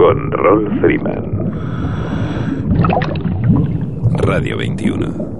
Con Rolf Freeman. Radio 21.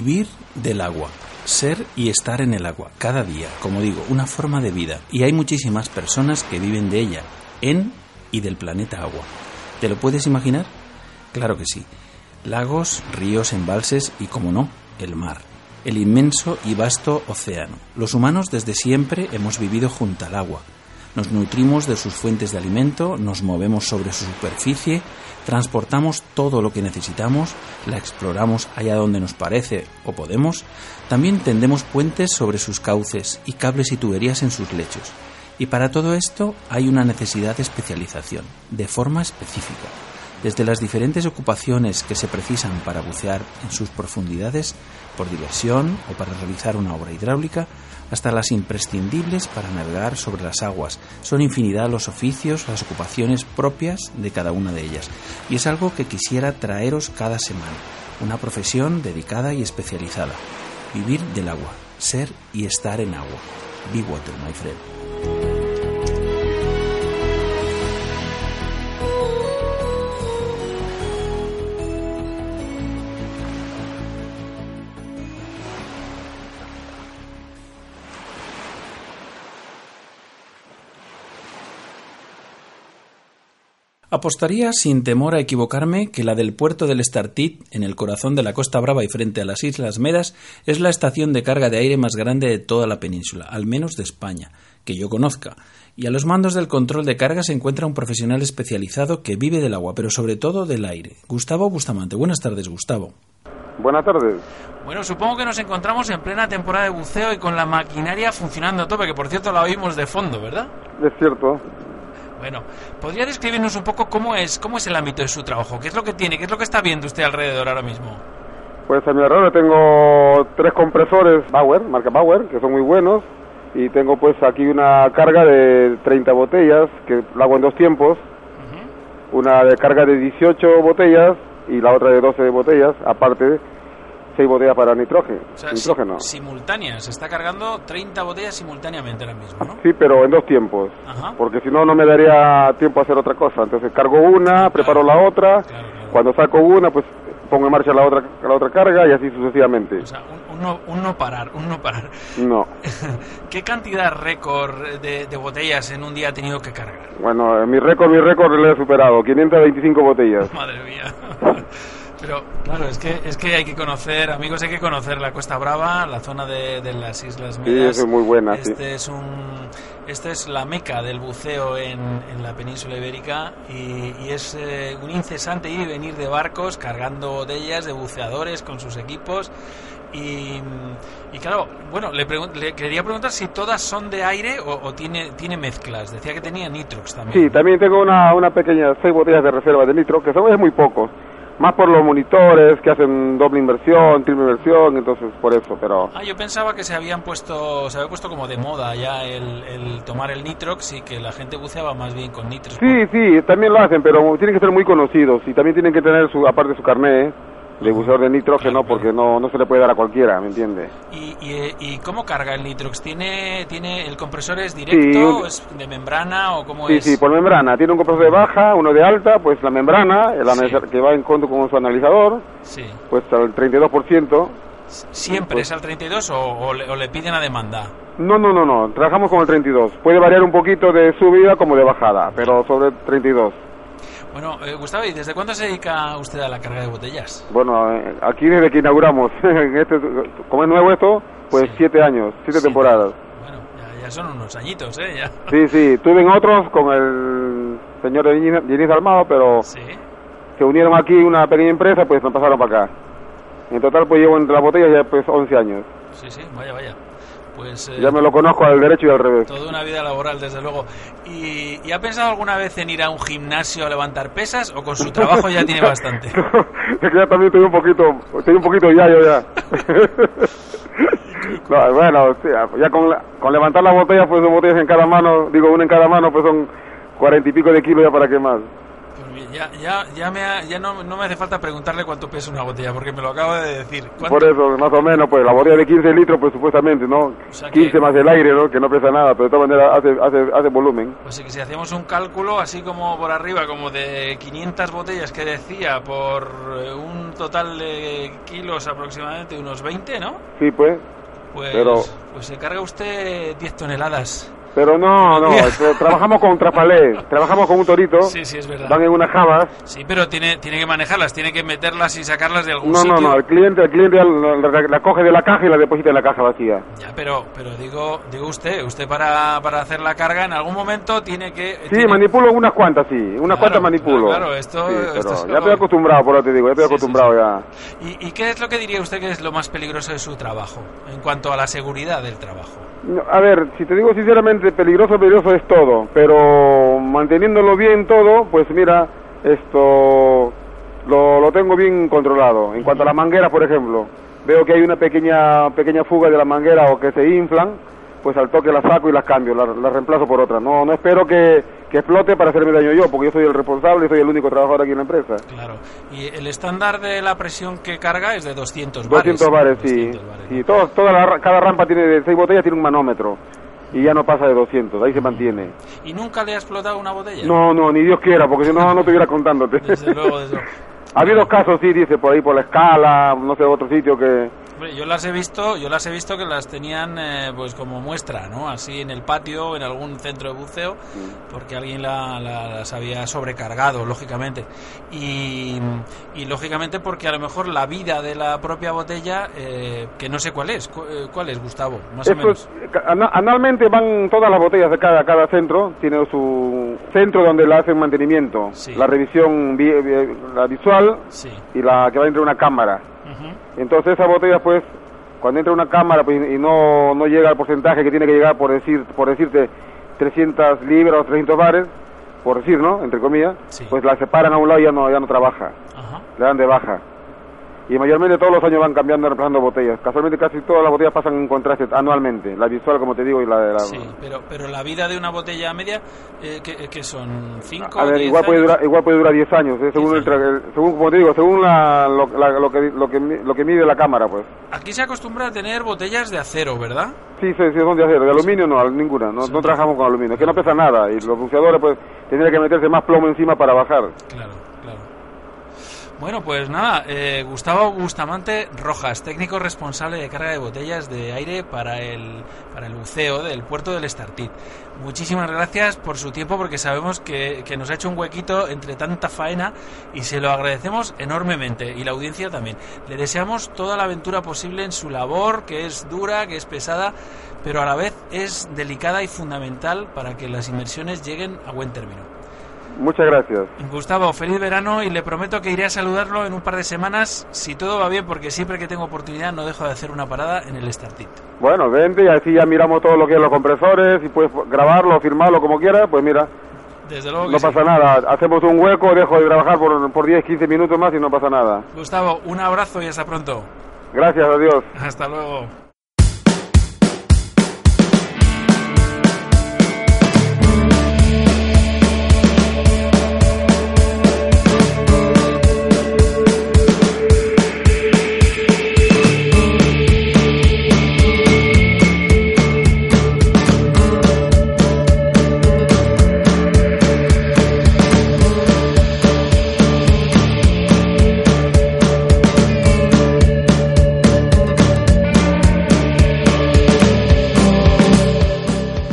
Vivir del agua, ser y estar en el agua, cada día, como digo, una forma de vida. Y hay muchísimas personas que viven de ella, en y del planeta agua. ¿Te lo puedes imaginar? Claro que sí. Lagos, ríos, embalses y, como no, el mar. El inmenso y vasto océano. Los humanos desde siempre hemos vivido junto al agua. Nos nutrimos de sus fuentes de alimento, nos movemos sobre su superficie, transportamos todo lo que necesitamos, la exploramos allá donde nos parece o podemos, también tendemos puentes sobre sus cauces y cables y tuberías en sus lechos. Y para todo esto hay una necesidad de especialización, de forma específica. Desde las diferentes ocupaciones que se precisan para bucear en sus profundidades, por diversión o para realizar una obra hidráulica, hasta las imprescindibles para navegar sobre las aguas. Son infinidad los oficios, las ocupaciones propias de cada una de ellas. Y es algo que quisiera traeros cada semana. Una profesión dedicada y especializada. Vivir del agua. Ser y estar en agua. Be water, my friend. Apostaría sin temor a equivocarme que la del puerto del Estartit, en el corazón de la Costa Brava y frente a las Islas Medas, es la estación de carga de aire más grande de toda la península, al menos de España, que yo conozca. Y a los mandos del control de carga se encuentra un profesional especializado que vive del agua, pero sobre todo del aire. Gustavo Bustamante. Buenas tardes, Gustavo. Buenas tardes. Bueno, supongo que nos encontramos en plena temporada de buceo y con la maquinaria funcionando a tope, que por cierto la oímos de fondo, ¿verdad? Es cierto. Bueno, ¿podría describirnos un poco cómo es, cómo es el ámbito de su trabajo? ¿Qué es lo que tiene? ¿Qué es lo que está viendo usted alrededor ahora mismo? Pues a mi alrededor tengo tres compresores Bauer, marca Bauer, que son muy buenos. Y tengo pues aquí una carga de 30 botellas, que la hago en dos tiempos. Una de carga de 18 botellas y la otra de 12 botellas, aparte 6 botellas para nitrógeno. O sea, nitrógeno. si- simultáneas. Se está cargando 30 botellas simultáneamente ahora mismo, ¿no? Sí, pero en dos tiempos. Ajá. Porque si no, no me daría tiempo a hacer otra cosa. Entonces cargo una, preparo la otra. Claro, claro. Cuando saco una, pues pongo en marcha la otra, la otra carga y así sucesivamente. O sea, un, un no, un no parar, un no parar. No. ¿Qué cantidad récord de, de botellas en un día ha tenido que cargar? Bueno, mi récord, mi récord lo he superado. 525 botellas. Madre mía. Pero claro, es que es que hay que conocer, amigos, hay que conocer la Costa Brava, la zona de, de las Islas Sí, Medas. eso es muy buena, sí. Este es un, esta es la meca del buceo en, en la península ibérica y, y es eh, un incesante ir y venir de barcos cargando botellas de buceadores con sus equipos. Y, y claro, bueno, le, le quería preguntar si todas son de aire o, o tiene, tiene mezclas. Decía que tenía nitrox también. Sí, también tengo una, una pequeña, seis botellas de reserva de nitro, que son es muy poco. Más por los monitores que hacen doble inversión, triple inversión, entonces por eso, pero... Ah, yo pensaba que se habían puesto, se había puesto como de moda ya el, el tomar el nitrox y que la gente buceaba más bien con nitrox. Sí, sí, también lo hacen, pero tienen que ser muy conocidos y también tienen que tener, su aparte su carnet buceador de nitrógeno, Claro, porque no, no se le puede dar a cualquiera, ¿me entiendes? ¿Y, y, y cómo carga el nitrox? ¿Tiene, tiene el compresor es directo, un- es de membrana o cómo Sí, es? sí, por membrana. Tiene un compresor de baja, uno de alta, pues la membrana, el Sí. que va en conto con su analizador, Sí. pues al 32%. ¿Siempre pues- es al 32 o, o le, o le piden a demanda? No, no, no, no, trabajamos con el 32. Puede variar un poquito de subida como de bajada, pero sobre el 32. Bueno, eh, Gustavo, ¿y desde cuándo se dedica usted a la carga de botellas? Bueno, eh, aquí desde que inauguramos, en este, como es nuevo esto, pues Sí. siete años, siete Sí. temporadas. Bueno, ya, ya son unos añitos, ¿eh? Ya. Sí, sí, tuve en otros con el señor Denis Dalmado, pero Sí. se unieron aquí una pequeña empresa, pues me pasaron para acá. En total, pues llevo entre las botellas ya pues 11 años. Sí, sí, vaya, vaya. Pues eh, Ya me lo conozco al derecho y al revés. toda una vida laboral, desde luego. ¿Y, y ha pensado alguna vez en ir a un gimnasio a levantar pesas o con su trabajo ya tiene bastante? es que ya también estoy un poquito, estoy un poquito ya yo ya. no, bueno, ya con, la- con levantar las botellas, pues dos botellas en cada mano, digo una en cada mano, pues son cuarenta y pico de kilos ya para qué más. Ya, ya, ya, me ha- ya no, no me hace falta preguntarle cuánto pesa una botella, porque me lo acaba de decir. ¿Cuánto? Por eso, más o menos, pues la botella de 15 litros, pues supuestamente, ¿no? sea que- 15 más el aire, ¿no? Que no pesa nada, pero de todas maneras hace, hace, hace volumen. Pues sí que si hacemos un cálculo así como por arriba, como de 500 botellas que decía, por eh, un total de kilos aproximadamente, unos 20, ¿no? Sí, pues. Pues, Pero- pues se carga usted 10 toneladas. Pero no, no, trabajamos con trapalé, trabajamos con un torito, Sí, sí, es verdad. van en unas jabas. Sí, pero tiene, tiene que manejarlas, tiene que meterlas y sacarlas de algún No, sitio. no, no, el cliente, el cliente la, coge de la caja y la deposita en la caja vacía. Ya, pero, pero digo, digo usted, usted para, para hacer la carga en algún momento tiene que... Sí, tiene- manipulo unas cuantas, sí, unas Claro, cuantas manipulo. claro, esto- Sí, esto pero es ya estoy acostumbrado, por lo que te digo, ya estoy Sí, sí, acostumbrado ya. ¿Y, ¿Y qué es lo que diría usted que es lo más peligroso de su trabajo en cuanto a la seguridad del trabajo? A ver, si te digo sinceramente, peligroso, peligroso es todo, pero manteniéndolo bien todo, pues mira, esto lo, lo tengo bien controlado. En cuanto a la manguera, por ejemplo, veo que hay una pequeña pequeña fuga de la manguera o que se inflan, pues al toque las saco y las cambio, las, las reemplazo por otras. No, no espero que, que explote para hacerme daño yo, porque yo soy el responsable y soy el único trabajador aquí en la empresa. Claro. Y el estándar de la presión que carga es de 200 bares. 200 bares, sí. 200 bares, sí ¿no? todo, toda la, cada rampa tiene de 6 botellas tiene un manómetro y ya no pasa de 200, ahí se mantiene. ¿Y nunca le ha explotado una botella? No, no, ni Dios quiera, porque si no, no estuviera contándote. Desde luego, desde luego. ha habido casos, sí, dice, por ahí, por la escala, no sé, otro sitio que... Hombre, yo las he visto, yo las he visto que las tenían eh, pues como muestra, ¿no? Así en el patio, en algún centro de buceo, porque alguien la- la- las había sobrecargado, lógicamente. Y, y lógicamente porque a lo mejor la vida de la propia botella, eh, que no sé cuál es, eh, ¿cuál es, Gustavo? Más o menos. es- ca- ana- anualmente van todas las botellas de cada, cada centro, tiene su centro donde le hacen mantenimiento, Sí. la revisión vi- vi- la visual Sí. y la que va entre una cámara. Entonces esa botella pues cuando entra una cámara pues, y no, no llega al porcentaje que tiene que llegar por decir por decirte 300 libras o 300 bares, por decir, ¿no? Entre comillas, Sí. pues la separan a un lado y ya no, ya no trabaja, Ajá. le dan de baja. Y mayormente todos los años van cambiando, reemplazando botellas. Casualmente casi todas las botellas pasan en contraste anualmente, la visual como te digo y la de la... Sí, pero, pero la vida de una botella media, eh, que, que son 5 A ver, igual puede durar, igual puede durar 10 años, eh, según, el, el- según como te digo, según la, lo, la- lo que, lo, que, lo que mide la cámara, pues. Aquí se acostumbra a tener botellas de acero, ¿verdad? Sí, sí, sí, son de acero. De aluminio no, ninguna. No, trabajamos con aluminio. Es que no pesa nada. Y los buceadores, pues, tendrían que meterse más plomo encima para bajar. Claro. Bueno, pues nada, eh, Gustavo Bustamante Rojas, técnico responsable de carga de botellas de aire para el, para el buceo del puerto del Estartit. Muchísimas gracias por su tiempo porque sabemos que, que nos ha hecho un huequito entre tanta faena y se lo agradecemos enormemente y la audiencia también. Le deseamos toda la aventura posible en su labor, que es dura, que es pesada, pero a la vez es delicada y fundamental para que las inversiones lleguen a buen término. Muchas gracias. Gustavo, feliz verano y le prometo que iré a saludarlo en un par de semanas, si todo va bien, porque siempre que tengo oportunidad no dejo de hacer una parada en el Startit. Bueno, vente y así ya miramos todo lo que es los compresores y puedes grabarlo, firmarlo como quieras, pues mira, Desde luego que no sí. pasa nada. Hacemos un hueco, dejo de trabajar por, por 10, 15 minutos más y no pasa nada. Gustavo, un abrazo y hasta pronto. Gracias, adiós. Hasta luego.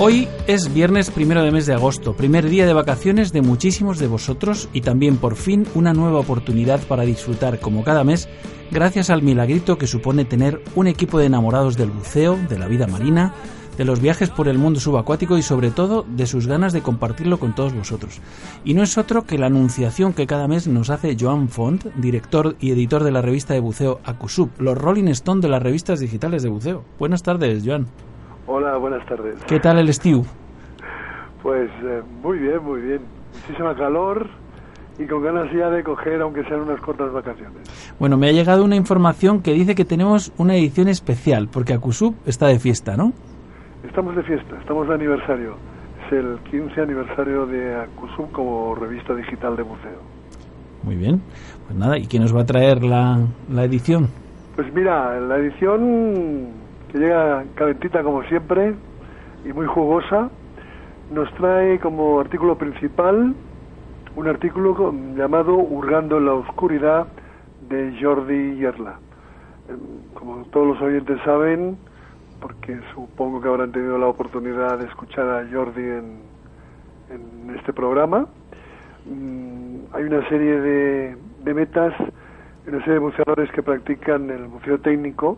Hoy es viernes primero de mes de agosto, primer día de vacaciones de muchísimos de vosotros y también por fin una nueva oportunidad para disfrutar como cada mes gracias al milagrito que supone tener un equipo de enamorados del buceo, de la vida marina, de los viajes por el mundo subacuático y sobre todo de sus ganas de compartirlo con todos vosotros. Y no es otro que la anunciación que cada mes nos hace Joan Font, director y editor de la revista de buceo Acusub, los Rolling Stone de las revistas digitales de buceo. Buenas tardes, Joan. Hola, buenas tardes. ¿Qué tal el Stew? Pues eh, muy bien, muy bien. Muchísima calor y con ganas ya de coger, aunque sean unas cortas vacaciones. Bueno, me ha llegado una información que dice que tenemos una edición especial, porque Acusub está de fiesta, ¿no? Estamos de fiesta, estamos de aniversario. Es el 15 aniversario de Acusum como revista digital de buceo. Muy bien. Pues nada, ¿y quién nos va a traer la, la edición? Pues mira, la edición llega calentita como siempre y muy jugosa, nos trae como artículo principal un artículo llamado Hurgando en la Oscuridad de Jordi Yerla. Eh, Como todos los oyentes saben, porque supongo que habrán tenido la oportunidad de escuchar a Jordi en, en este programa, mm, hay una serie de, de metas, una serie de buceadores que practican el buceo técnico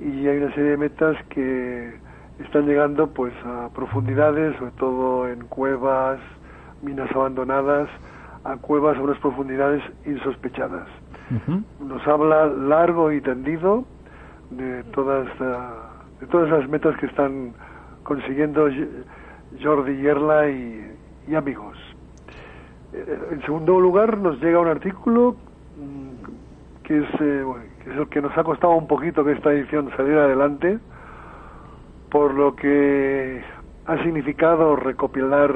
y hay una serie de metas que están llegando pues a profundidades, sobre todo en cuevas, minas abandonadas, a cuevas a unas profundidades insospechadas. Nos habla largo y tendido de todas de todas las metas que están consiguiendo Jordi Yerla y, y amigos. Eh, En segundo lugar, nos llega un artículo mm, que es, eh, bueno, es el que nos ha costado un poquito que esta edición saliera adelante, por lo que ha significado recopilar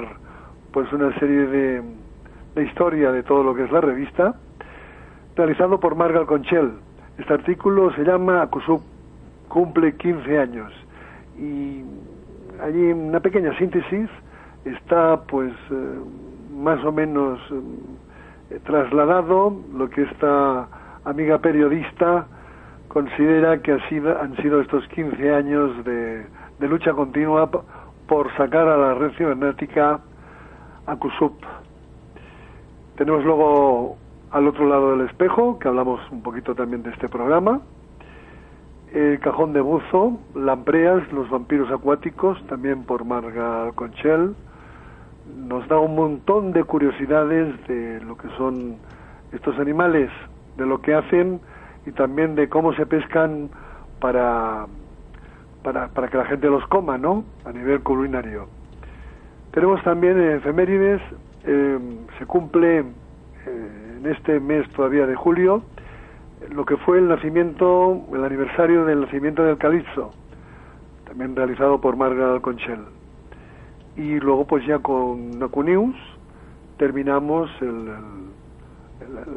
pues una serie de, de historia de todo lo que es la revista, realizado por Margal Conchel. Este artículo se llama Acusub cumple 15 años y allí en una pequeña síntesis está pues eh, más o menos eh, trasladado lo que esta amiga periodista considera que ha sido, han sido estos 15 años de, lucha continua por sacar a la red cibernética Acusub. Tenemos luego al otro lado del espejo, que hablamos un poquito también de este programa, el cajón de buzo, Lampreas, los vampiros acuáticos, también por Marga Conchel. Nos da un montón de curiosidades de lo que son estos animales, de lo que hacen y también de cómo se pescan para, para, para que la gente los coma, ¿no? A nivel culinario. Tenemos también en efemérides, eh, se cumple eh, en este mes todavía de julio, lo que fue el nacimiento, el aniversario del nacimiento del Calipso, también realizado por Marga Conchel. Y luego pues ya con Nacunews terminamos el, el- el-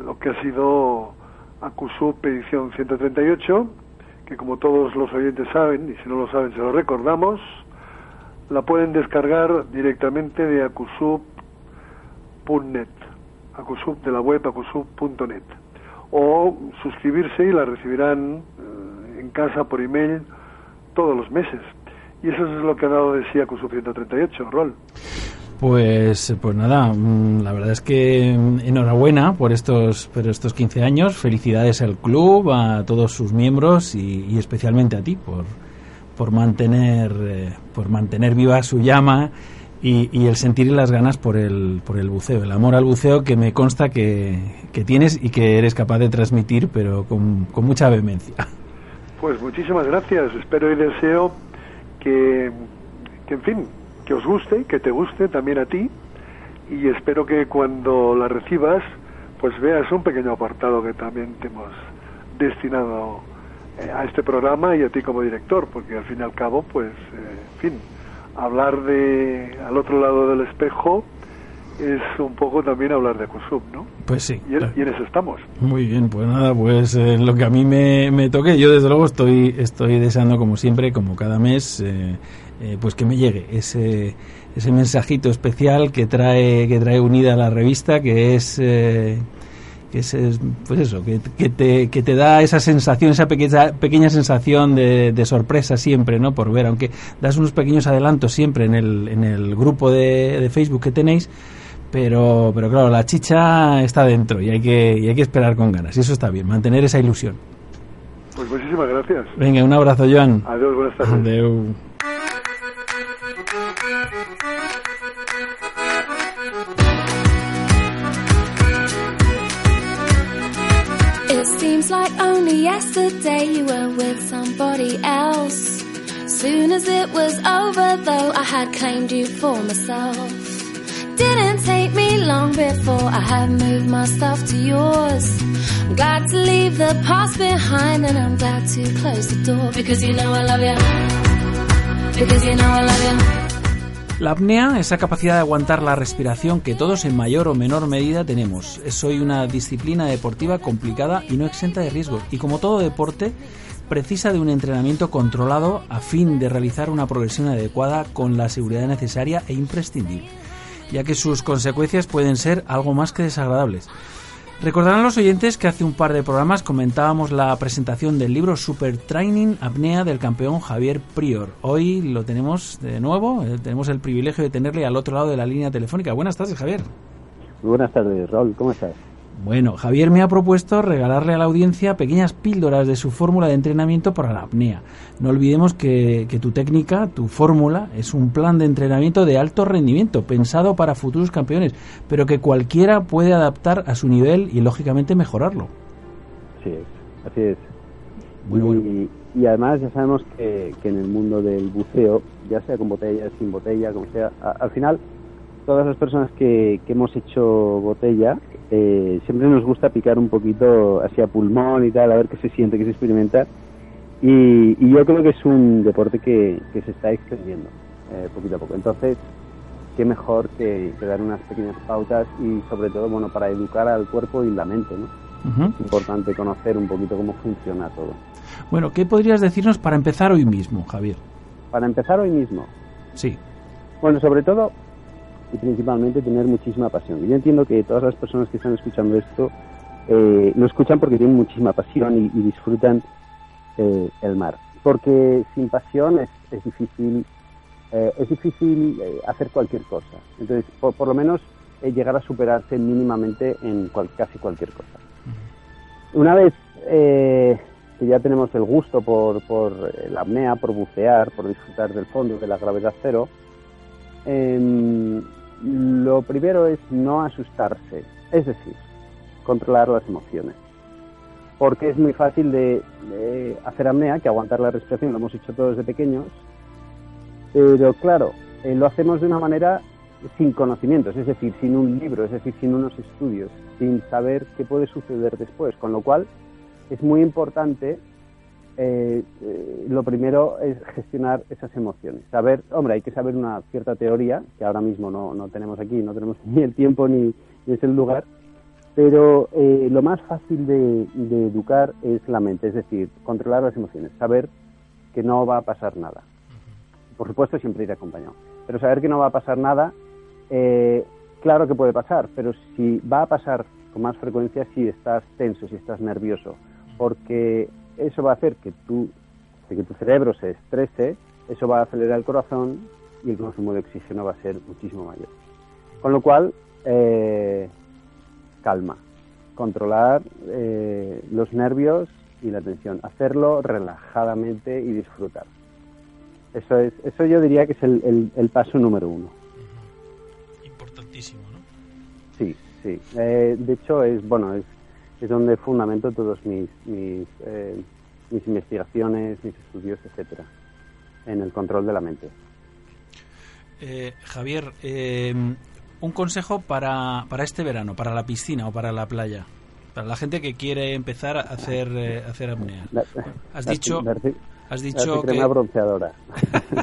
lo que ha sido Acusub edición 138, que como todos los oyentes saben, y si no lo saben se lo recordamos, la pueden descargar directamente de acusub.net, acusub de la web acusub.net o suscribirse y la recibirán eh, en casa por email todos los meses. Y eso es lo que ha dado de sí a Curso 138, Rol. Pues, pues nada, mm, la verdad es que mm, enhorabuena por estos, por estos 15 años. Felicidades al club, a todos sus miembros y, especialmente a ti por, por mantener, eh, por mantener viva su llama y, y, el sentir y las ganas por el, por el buceo, el amor al buceo que me consta que, que tienes y que eres capaz de transmitir, pero con, con mucha vehemencia. Pues muchísimas gracias. Espero y deseo que, que, en fin, que os guste, que te guste también a ti y espero que cuando la recibas pues veas un pequeño apartado que también te hemos destinado eh, a este programa y a ti como director, porque al fin y al cabo pues, eh, en fin, hablar de al otro lado del espejo es un poco también hablar de Kusum, ¿no? Pues sí. Y en, y en, eso estamos. Muy bien, pues nada, pues eh, lo que a mí me, me, toque, yo desde luego estoy, estoy deseando como siempre, como cada mes, eh, eh, pues que me llegue ese, ese mensajito especial que trae, que trae unida la revista, que es... que es, pues eso, que, que, te, que te da esa sensación, esa pequeña, pequeña sensación de, de, sorpresa siempre, ¿no? Por ver, aunque das unos pequeños adelantos siempre en el, en el grupo de, de Facebook que tenéis, pero, pero claro, la chicha está dentro y hay, que, y hay que esperar con ganas. Y eso está bien, mantener esa ilusión. Pues muchísimas gracias. Venga, un abrazo, Joan. Adiós, buenas tardes. Adeu. Seems like only yesterday you were with somebody else. Soon as it was over, though, I had claimed you for myself. Didn't take me long before I had moved my stuff to yours. I'm glad to leave the past behind and I'm glad to close the door because you know I love you. Because you know I love you. La apnea, esa capacidad de aguantar la respiración que todos en mayor o menor medida tenemos. Es hoy una disciplina deportiva complicada y no exenta de riesgos. Y como todo deporte, precisa de un entrenamiento controlado a fin de realizar una progresión adecuada con la seguridad necesaria e imprescindible ya que sus consecuencias pueden ser algo más que desagradables. Recordarán los oyentes que hace un par de programas comentábamos la presentación del libro Super Training Apnea del campeón Javier Prior. Hoy lo tenemos de nuevo, eh, tenemos el privilegio de tenerle al otro lado de la línea telefónica. Buenas tardes, Javier. Muy buenas tardes, Raúl, ¿cómo estás? Bueno, Javier me ha propuesto regalarle a la audiencia pequeñas píldoras de su fórmula de entrenamiento para la apnea. No olvidemos que, que tu técnica, tu fórmula, es un plan de entrenamiento de alto rendimiento, pensado para futuros campeones, pero que cualquiera puede adaptar a su nivel y, lógicamente, mejorarlo. Sí, así es. Muy bueno. y, y, además ya sabemos que, que, en el mundo del buceo, ya sea con botella, sin botella, como sea, a, al final todas las personas que, que hemos hecho botella eh, siempre nos gusta picar un poquito así a pulmón y tal, a ver qué se siente, qué se experimenta. Y, y yo creo que es un deporte que, que se está extendiendo eh, poquito a poco. Entonces, qué mejor que, que, dar unas pequeñas pautas y sobre todo, bueno, para educar al cuerpo y la mente, ¿no? Uh -huh. Es importante conocer un poquito cómo funciona todo. Bueno, ¿qué podrías decirnos para empezar hoy mismo, Javier? Para empezar hoy mismo. Sí. Bueno, sobre todo y principalmente tener muchísima pasión. Yo entiendo que todas las personas que están escuchando esto eh, lo escuchan porque tienen muchísima pasión y, y disfrutan eh, el mar. Porque sin pasión es, es difícil eh, es difícil eh, hacer cualquier cosa. Entonces, por, por lo menos llegar a superarse mínimamente en cual, casi cualquier cosa. Una vez que ya tenemos el gusto por, por la apnea, por bucear, por disfrutar del fondo, de la gravedad cero, eh, lo primero es no asustarse, es decir, controlar las emociones. Porque es muy fácil de, de, hacer apnea, que aguantar la respiración, lo hemos hecho todos de pequeños, pero claro, eh, lo hacemos de una manera sin conocimientos, es decir, sin un libro, es decir, sin unos estudios, sin saber qué puede suceder después, con lo cual es muy importante eh, eh, lo primero es gestionar esas emociones. Saber, hombre, hay que saber una cierta teoría, que ahora mismo no, no tenemos aquí, no tenemos ni el tiempo ni, ni es el lugar, pero eh, lo más fácil de, de, educar es la mente, es decir, controlar las emociones, saber que no va a pasar nada. Por supuesto, siempre ir acompañado, pero saber que no va a pasar nada, eh, claro que puede pasar, pero si va a pasar con más frecuencia si estás tenso, si estás nervioso, porque eso va a hacer que tu, que tu cerebro se estrese, eso va a acelerar el corazón y el consumo de oxígeno va a ser muchísimo mayor. Con lo cual, eh, calma, controlar eh, los nervios y la tensión, hacerlo relajadamente y disfrutar. Eso es, eso yo diría que es el, el, paso número uno. Importantísimo, ¿no? Sí, sí. Eh, de hecho es bueno es, es donde fundamento todos mis mis, eh, mis investigaciones, mis estudios, etcétera, en el control de la mente. Eh, Javier, un consejo para, para este verano, para la piscina o para la playa, para la gente que quiere empezar a hacer, hacer apnea. Has dicho... Has dicho que... crema bronceadora.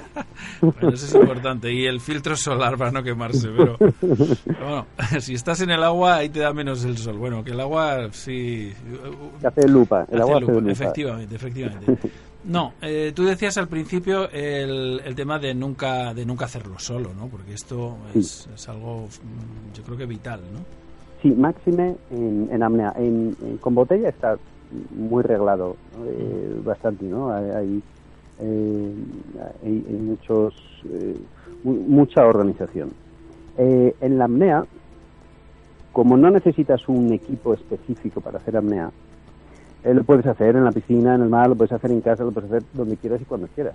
bueno, eso es importante. Y el filtro solar para no quemarse. Pero, bueno, si estás en el agua, ahí te da menos el sol. Bueno, que el agua sí... Te hace lupa. El agua lupa. Efectivamente, efectivamente. No, eh, tú decías al principio el, el, tema de nunca de nunca hacerlo solo, ¿no? Porque esto es, es algo, mm, yo creo que vital, ¿no? Sí, máxime en, en apnea. En, con botella está muy reglado, eh, bastante, ¿no? Hay, eh, hay, hay, muchos, eh, mucha organización. Eh, en la apnea, como no necesitas un equipo específico para hacer apnea, lo puedes hacer en la piscina, en el mar, lo puedes hacer en casa, lo puedes hacer donde quieras y cuando quieras.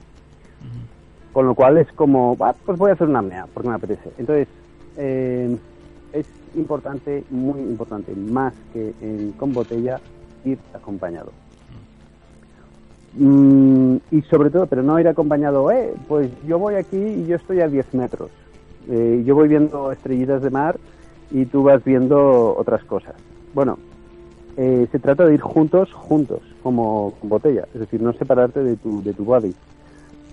Con lo cual es como, ah, pues voy a hacer una apnea porque me apetece. Entonces, eh, es importante, muy importante, más que en, con botella, ir acompañado. Mm, y sobre todo, pero no ir acompañado, eh, pues yo voy aquí y yo estoy a 10 metros. Eh, yo voy viendo estrellitas de mar y tú vas viendo otras cosas. Bueno, eh, se trata de ir juntos, juntos, como botella, es decir, no separarte de tu, de tu body,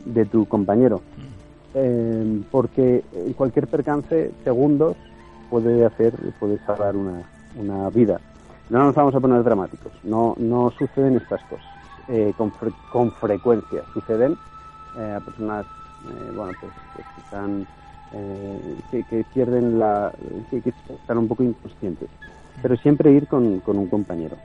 de tu compañero. Eh, porque cualquier percance, segundos, puede hacer, puede salvar una, una vida no nos vamos a poner dramáticos, no, no suceden estas cosas. Eh, con, con, frecuencia, suceden. Eh, a personas eh, bueno, pues, pues que están eh, que, que, pierden la que, que, están un poco inconscientes, pero siempre ir con, con un compañero.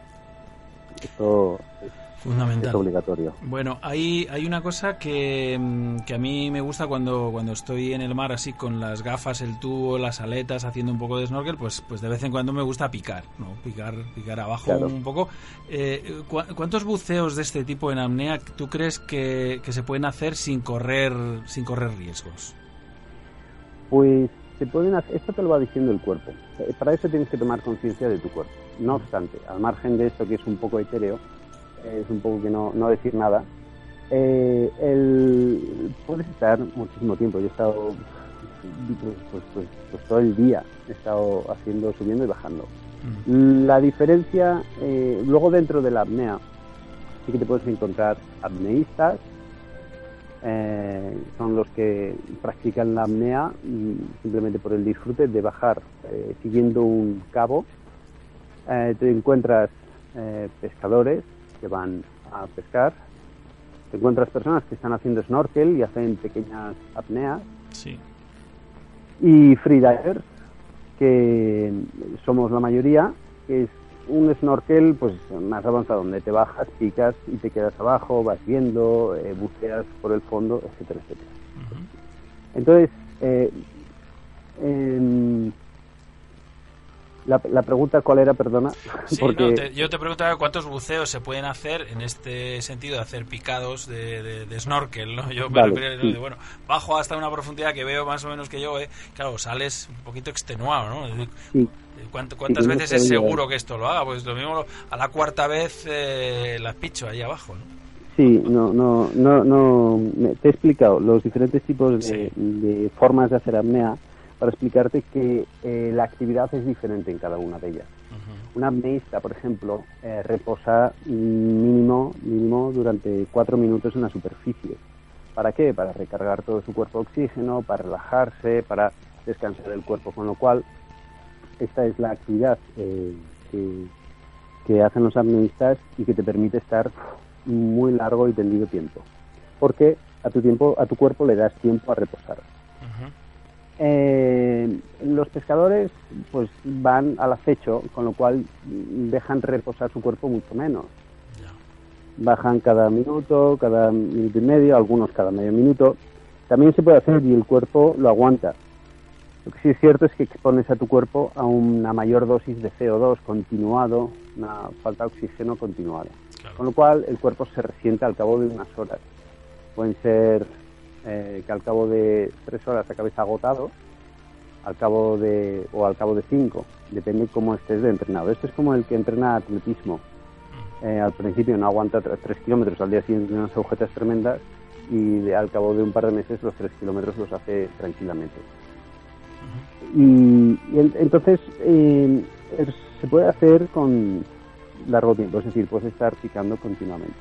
Esto es Fundamental. Es obligatorio. Bueno, hay, hay una cosa que, mm, que, a mí me gusta cuando, cuando estoy en el mar así con las gafas, el tubo, las aletas, haciendo un poco de snorkel, pues, pues de vez en cuando me gusta picar, ¿no? Picar, picar abajo claro. un poco. Eh, ¿cu ¿Cuántos buceos de este tipo en apnea tú crees que, que se pueden hacer sin correr, sin correr riesgos? Pues se pueden hacer, esto te lo va diciendo el cuerpo. Eh, para eso tienes que tomar conciencia de tu cuerpo. No obstante, al margen de esto que es un poco etéreo, es un poco que no, no decir nada. Eh, el, puedes estar muchísimo tiempo. Yo he estado pues, pues, pues, pues, todo el día, he estado haciendo, subiendo y bajando. Mm. La diferencia, eh, luego dentro de la apnea, sí que te puedes encontrar apneístas, eh, son los que practican la apnea mm, simplemente por el disfrute de bajar eh, siguiendo un cabo. Eh, te encuentras pescadores que van a pescar. Te encuentras personas que están haciendo snorkel y hacen pequeñas apneas. Sí. Y freedivers, que somos la mayoría, que es un snorkel pues más avanzado, donde te bajas, picas y te quedas abajo, vas viendo, eh, buceas por el fondo, etcétera, etcétera. Uh -huh. Entonces, eh, eh, la, la, pregunta cuál era, perdona. Sí, Porque... no, te, yo te preguntaba cuántos buceos se pueden hacer en este sentido de hacer picados de, de, de snorkel, ¿no? Yo me vale, refiero, sí. bueno, bajo hasta una profundidad que veo más o menos que yo, ¿eh? claro, sales un poquito extenuado, ¿no? Sí. ¿Cuántas sí, veces es seguro que esto lo haga? Pues lo mismo a la cuarta vez eh, las picho ahí abajo, ¿no? Sí, no, no, no, no, te he explicado los diferentes tipos de, de formas de hacer apnea para explicarte que eh, la actividad es diferente en cada una de ellas. Uh -huh. Un apneísta, por ejemplo, eh, reposa mínimo, mínimo durante cuatro minutos en la superficie. ¿Para qué? Para recargar todo su cuerpo de oxígeno, para relajarse, para descansar el cuerpo. Con lo cual, esta es la actividad eh, que, que, hacen los apneístas y que te permite estar muy largo y tendido tiempo. Porque a tu tiempo, a tu cuerpo le das tiempo a reposar. Eh, los pescadores pues van al acecho, con lo cual dejan reposar su cuerpo mucho menos. Bajan cada minuto, cada minuto y medio, algunos cada medio minuto. También se puede hacer y el cuerpo lo aguanta. Lo que sí es cierto es que expones a tu cuerpo a una mayor dosis de CO2 continuado, una falta de oxígeno continuada. Con lo cual el cuerpo se resiente al cabo de unas horas. Pueden ser eh, que al cabo de tres horas acabes agotado, al cabo de, o al cabo de cinco, depende cómo estés entrenado. Esto es como el que entrena atletismo. Eh, al principio no aguanta tres kilómetros, al día siguiente unas agujetas tremendas y al cabo de un par de meses los tres kilómetros los hace tranquilamente. Y, y en- entonces eh, se puede hacer con largo tiempo, es decir, puedes estar picando continuamente.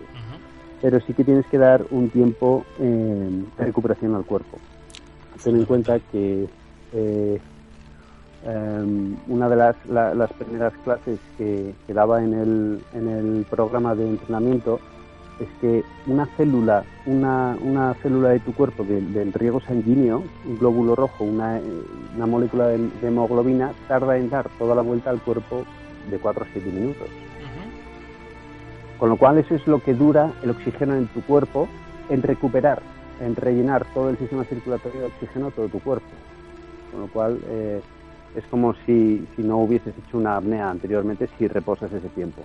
Pero sí que tienes que dar un tiempo eh, de recuperación al cuerpo. Ten en cuenta que eh, em, una de las, la- las primeras clases que, daba en el, en el programa de entrenamiento es que una célula, una, una célula de tu cuerpo de- del riego sanguíneo, un glóbulo rojo, una, una molécula de, de hemoglobina, tarda en dar toda la vuelta al cuerpo de 4 a 7 minutos. Con lo cual eso es lo que dura el oxígeno en tu cuerpo en recuperar, en rellenar todo el sistema circulatorio de oxígeno todo tu cuerpo. Con lo cual eh, es como si, si no hubieses hecho una apnea anteriormente si reposas ese tiempo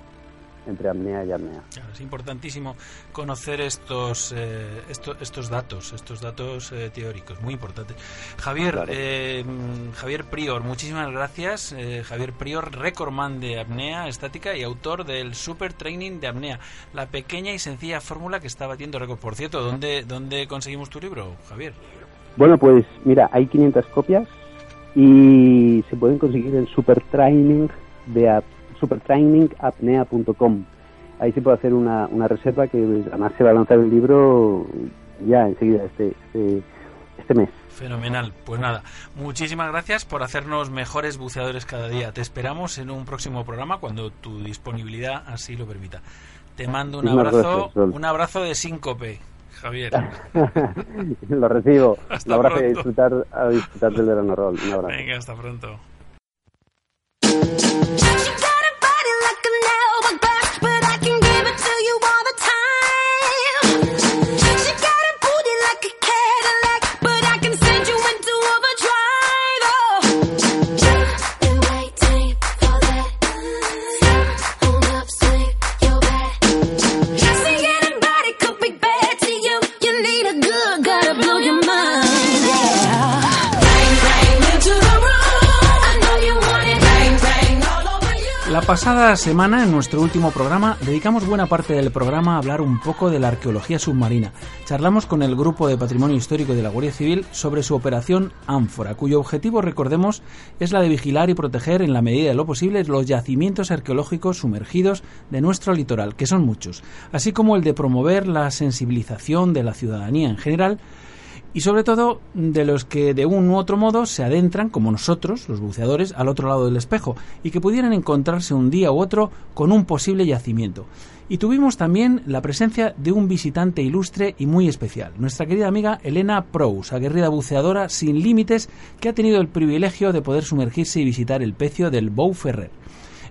entre apnea y apnea. Claro, es importantísimo conocer estos, eh, esto- estos datos, estos datos eh, teóricos, muy importantes. Javier, Claro. eh, mm, Javier Prior, muchísimas gracias. Javier Prior, recordman de apnea estática y autor del Super Training de apnea, la pequeña y sencilla fórmula que está batiendo récord. Por cierto, ¿dónde, ¿dónde conseguimos tu libro, Javier? Bueno, pues mira, hay 500 copias y se pueden conseguir en Supertraining de ap- supertrainingapnea.com. Ahí se puede hacer una, una reserva que además se va a lanzar el libro ya enseguida este, este, este mes. Fenomenal. Pues nada, muchísimas gracias por hacernos mejores buceadores cada día. Te esperamos en un próximo programa cuando tu disponibilidad así lo permita. Te mando un abrazo, un abrazo de síncope, Javier. Lo recibo. Hasta Un abrazo y disfrutar, a disfrutar del verano roll. Un abrazo. Venga, hasta pronto. Pasada semana, en nuestro último programa, dedicamos buena parte del programa a hablar un poco de la arqueología submarina. Charlamos con el Grupo de Patrimonio Histórico de la Guardia Civil sobre su operación Ánfora, cuyo objetivo, recordemos, es la de vigilar y proteger en la medida de lo posible los yacimientos arqueológicos sumergidos de nuestro litoral, que son muchos, así como el de promover la sensibilización de la ciudadanía en general y sobre todo de los que de un u otro modo se adentran, como nosotros, los buceadores, al otro lado del espejo y que pudieran encontrarse un día u otro con un posible yacimiento. Y tuvimos también la presencia de un visitante ilustre y muy especial, nuestra querida amiga Elena Prous, aguerrida buceadora sin límites que ha tenido el privilegio de poder sumergirse y visitar el pecio del Bou Ferrer.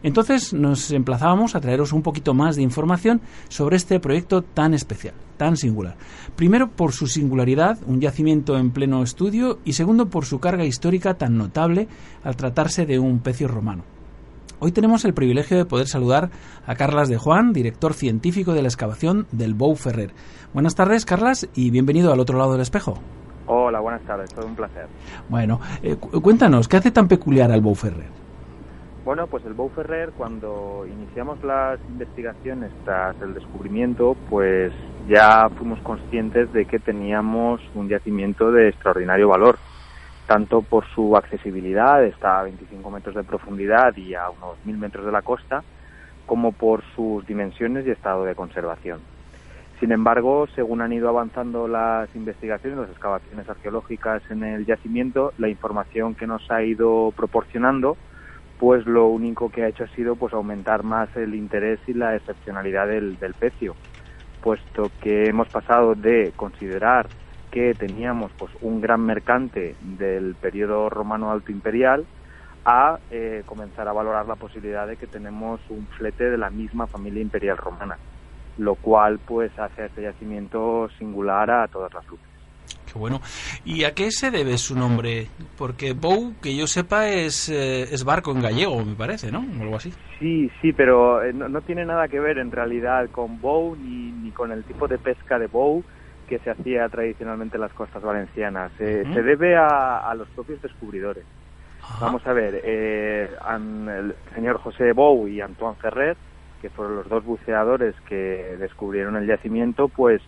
Entonces nos emplazábamos a traeros un poquito más de información sobre este proyecto tan especial, tan singular. Primero por su singularidad, un yacimiento en pleno estudio, y segundo por su carga histórica tan notable al tratarse de un pecio romano. Hoy tenemos el privilegio de poder saludar a Carlas de Juan, director científico de la excavación del Bou Ferrer. Buenas tardes, Carlas, y bienvenido al otro lado del espejo. Hola, buenas tardes, todo un placer. Bueno, eh, cu- cuéntanos, ¿qué hace tan peculiar al Bou Ferrer? Bueno, pues el Ferrer, cuando iniciamos las investigaciones tras el descubrimiento, pues ya fuimos conscientes de que teníamos un yacimiento de extraordinario valor, tanto por su accesibilidad, está a 25 metros de profundidad y a unos 1000 metros de la costa, como por sus dimensiones y estado de conservación. Sin embargo, según han ido avanzando las investigaciones, las excavaciones arqueológicas en el yacimiento, la información que nos ha ido proporcionando, pues lo único que ha hecho ha sido pues aumentar más el interés y la excepcionalidad del, del pecio, puesto que hemos pasado de considerar que teníamos pues un gran mercante del periodo romano alto imperial a eh, comenzar a valorar la posibilidad de que tenemos un flete de la misma familia imperial romana, lo cual pues hace a este yacimiento singular a todas las luces. Qué bueno. ¿Y a qué se debe su nombre? Porque Bow, que yo sepa, es, eh, es barco en gallego, me parece, ¿no? O algo así. Sí, sí, pero eh, no, no tiene nada que ver en realidad con bow ni, ni con el tipo de pesca de bow que se hacía tradicionalmente en las costas valencianas. Eh. Se debe a, a los propios descubridores. Ajá. Vamos a ver, eh, an- el señor José Bou y Antoine Ferrer, que fueron los dos buceadores que descubrieron el yacimiento, pues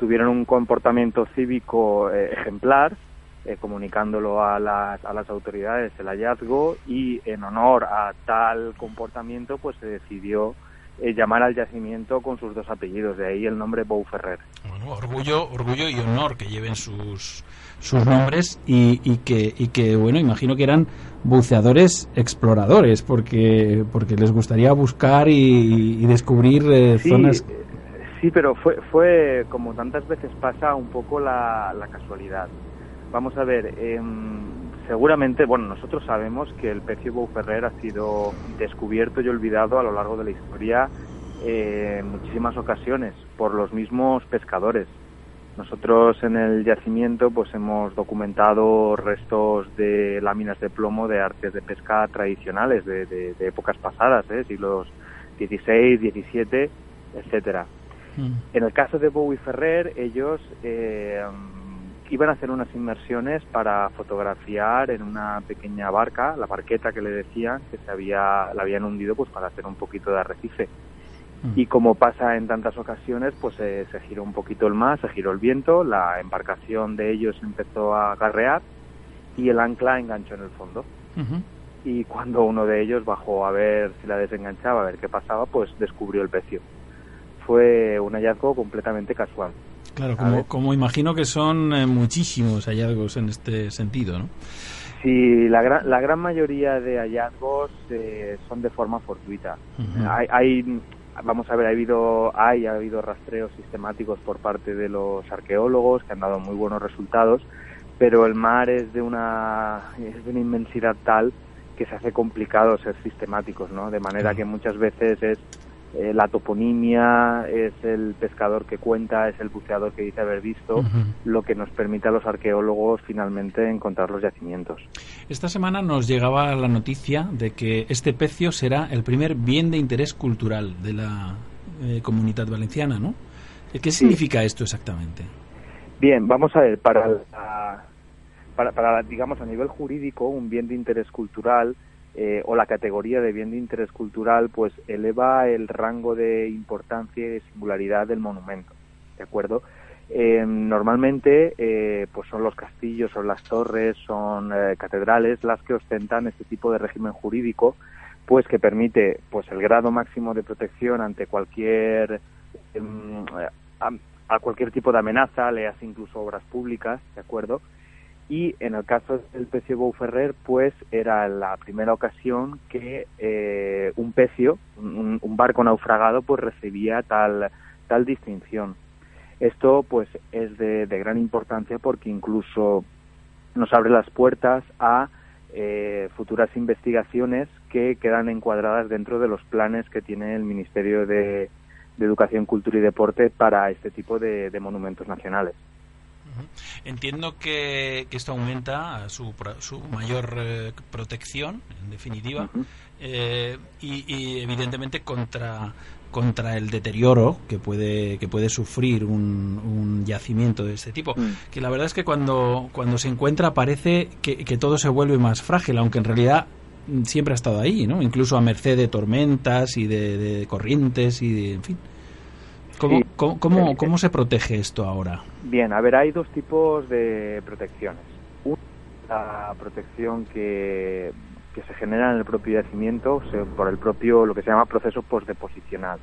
tuvieron un comportamiento cívico eh, ejemplar, eh, comunicándolo a las, a las autoridades el hallazgo y en honor a tal comportamiento pues se decidió eh, llamar al yacimiento con sus dos apellidos, de ahí el nombre Bou Ferrer. Bueno, orgullo, orgullo y honor que lleven sus, sus nombres y, y que, y que, bueno, imagino que eran buceadores exploradores, porque, porque les gustaría buscar y, y descubrir eh, Sí, zonas. Eh, sí, pero fue, fue como tantas veces pasa un poco la, la casualidad. Vamos a ver, em, seguramente, bueno, nosotros sabemos que el pecio Ferrer ha sido descubierto y olvidado a lo largo de la historia eh, en muchísimas ocasiones por los mismos pescadores. Nosotros en el yacimiento pues hemos documentado restos de láminas de plomo de artes de pesca tradicionales de, de- de épocas pasadas, ¿eh? siglos XVI, XVII, etcétera. Mm. En el caso de Bowie Ferrer, ellos eh, iban a hacer unas inmersiones para fotografiar en una pequeña barca, la barqueta que le decían, que se había, la habían hundido pues para hacer un poquito de arrecife. Y como pasa en tantas ocasiones, pues eh, se giró un poquito el mar, se giró el viento, la embarcación de ellos empezó a garrear y el ancla enganchó en el fondo. Y cuando uno de ellos bajó a ver si la desenganchaba, a ver qué pasaba, pues descubrió el pecio. Fue un hallazgo completamente casual. Claro, como, como imagino que son eh, muchísimos hallazgos en este sentido, ¿no? Sí, la gran, la gran mayoría de hallazgos eh, son de forma fortuita. Ujú. Hay, hay, vamos a ver, ha habido, hay, ha habido rastreos sistemáticos por parte de los arqueólogos que han dado muy buenos resultados, pero el mar es de una, es de una inmensidad tal que se hace complicado ser sistemáticos, ¿no? De manera que muchas veces es eh, la toponimia, es el pescador que cuenta, es el buceador que dice haber visto, lo que nos permite a los arqueólogos finalmente encontrar los yacimientos. Esta semana nos llegaba la noticia de que este pecio será el primer bien de interés cultural de la eh, comunidad valenciana, ¿no? ¿Qué significa esto exactamente? Bien, vamos a ver, para, la- para, para, digamos, a nivel jurídico, un bien de interés cultural eh, o la categoría de bien de interés cultural, pues eleva el rango de importancia y de singularidad del monumento, ¿de acuerdo? Eh, normalmente, eh, pues son los castillos, son las torres, son eh, catedrales las que ostentan este tipo de régimen jurídico, pues que permite, pues el grado máximo de protección ante cualquier em, a, cualquier tipo de amenaza, leas incluso obras públicas, ¿de acuerdo? Y en el caso del pecio Bou Ferrer, pues era la primera ocasión que eh, un pecio, un, barco naufragado, pues recibía tal, tal distinción. Esto pues es de, gran importancia porque incluso nos abre las puertas a eh, futuras investigaciones que quedan encuadradas dentro de los planes que tiene el Ministerio de, Educación, Cultura y Deporte para este tipo de monumentos nacionales. Entiendo que, que esto aumenta su, su mayor eh, protección, en definitiva, eh, y, y evidentemente contra contra el deterioro que puede que puede sufrir un, un yacimiento de este tipo. Mm. que la verdad es que cuando cuando se encuentra parece que, que todo se vuelve más frágil aunque en realidad mm, siempre ha estado ahí no incluso a merced de tormentas y de, de corrientes y de en fin cómo Sí. cómo, cómo, cómo se protege esto ahora Bien, a ver, hay dos tipos de protecciones. Una, la protección que, que se genera en el propio yacimiento por el propio, lo que se llama proceso postdeposicional.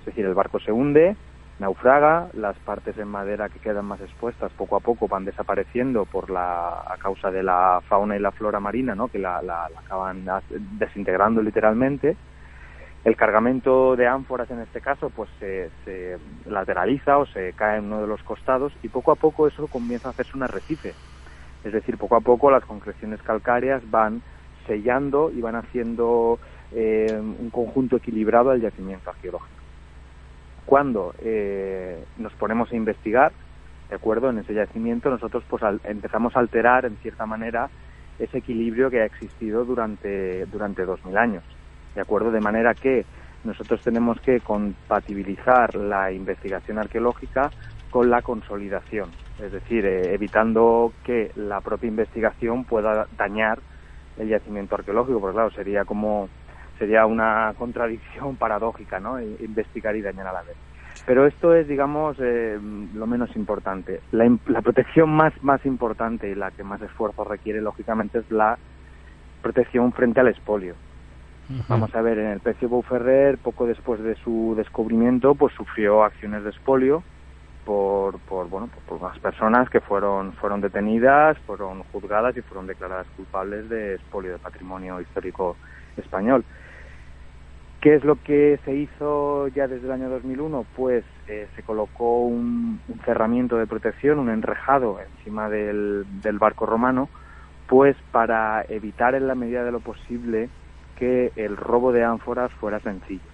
Es decir, el barco se hunde, naufraga, las partes en madera que quedan más expuestas poco a poco van desapareciendo por la, a causa de la fauna y la flora marina, ¿no? que la, la- la acaban desintegrando literalmente. El cargamento de ánforas en este caso pues se, se lateraliza o se cae en uno de los costados y poco a poco eso comienza a hacerse un arrecife. Es decir, poco a poco las concreciones calcáreas van sellando y van haciendo eh, un conjunto equilibrado del yacimiento arqueológico. Cuando eh, nos ponemos a investigar, de acuerdo, en ese yacimiento, nosotros pues al- empezamos a alterar en cierta manera ese equilibrio que ha existido durante durante 2000 años, de acuerdo, de manera que nosotros tenemos que compatibilizar la investigación arqueológica con la consolidación, es decir, eh, evitando que la propia investigación pueda dañar el yacimiento arqueológico, porque claro, sería como sería una contradicción paradójica, ¿no? I- Investigar y dañar a la vez. Pero esto es, digamos, eh, lo menos importante. La, la protección más, más importante y la que más esfuerzo requiere, lógicamente, es la protección frente al Vamos a ver, en el pecio Beauferrer, poco después de su descubrimiento, pues sufrió acciones de expolio por, por bueno, por, por unas personas que fueron, fueron detenidas, fueron juzgadas y fueron declaradas culpables de expolio de patrimonio histórico español. ¿Qué es lo que se hizo ya desde el año 2001? Pues eh, se colocó un, un cerramiento de protección, un enrejado encima del, del barco romano, pues para evitar en la medida de lo posible que el robo de ánforas fuera sencillo.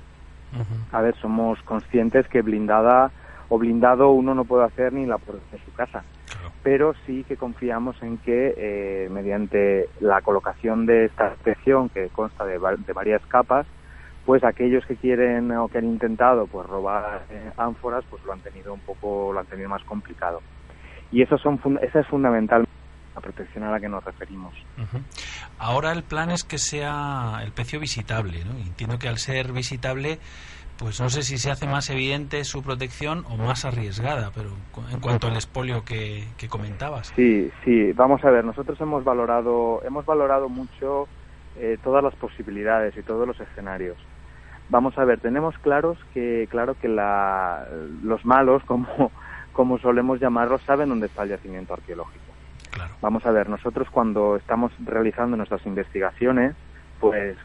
A ver, somos conscientes que blindada o blindado uno no puede hacer ni la puerta de su casa. Pero sí que confiamos en que eh, mediante la colocación de esta protección que consta de, va- de varias capas, pues aquellos que quieren o que han intentado pues robar eh, ánforas, pues lo han tenido un poco, lo han tenido más complicado. Y eso son, esa es fundamental la protección a la que nos referimos. Ujú. Ahora el plan es que sea el pecio visitable, ¿no? Entiendo que al ser visitable, pues no sé si se hace más evidente su protección o más arriesgada, pero en cuanto al expolio que, que comentabas. Sí, sí, vamos a ver, nosotros hemos valorado, hemos valorado mucho eh, todas las posibilidades y todos los escenarios. Vamos a ver, tenemos claros que, claro que la, los malos, como, como solemos llamarlos, saben dónde está el yacimiento arqueológico. Vamos a ver, nosotros cuando estamos realizando nuestras investigaciones, pues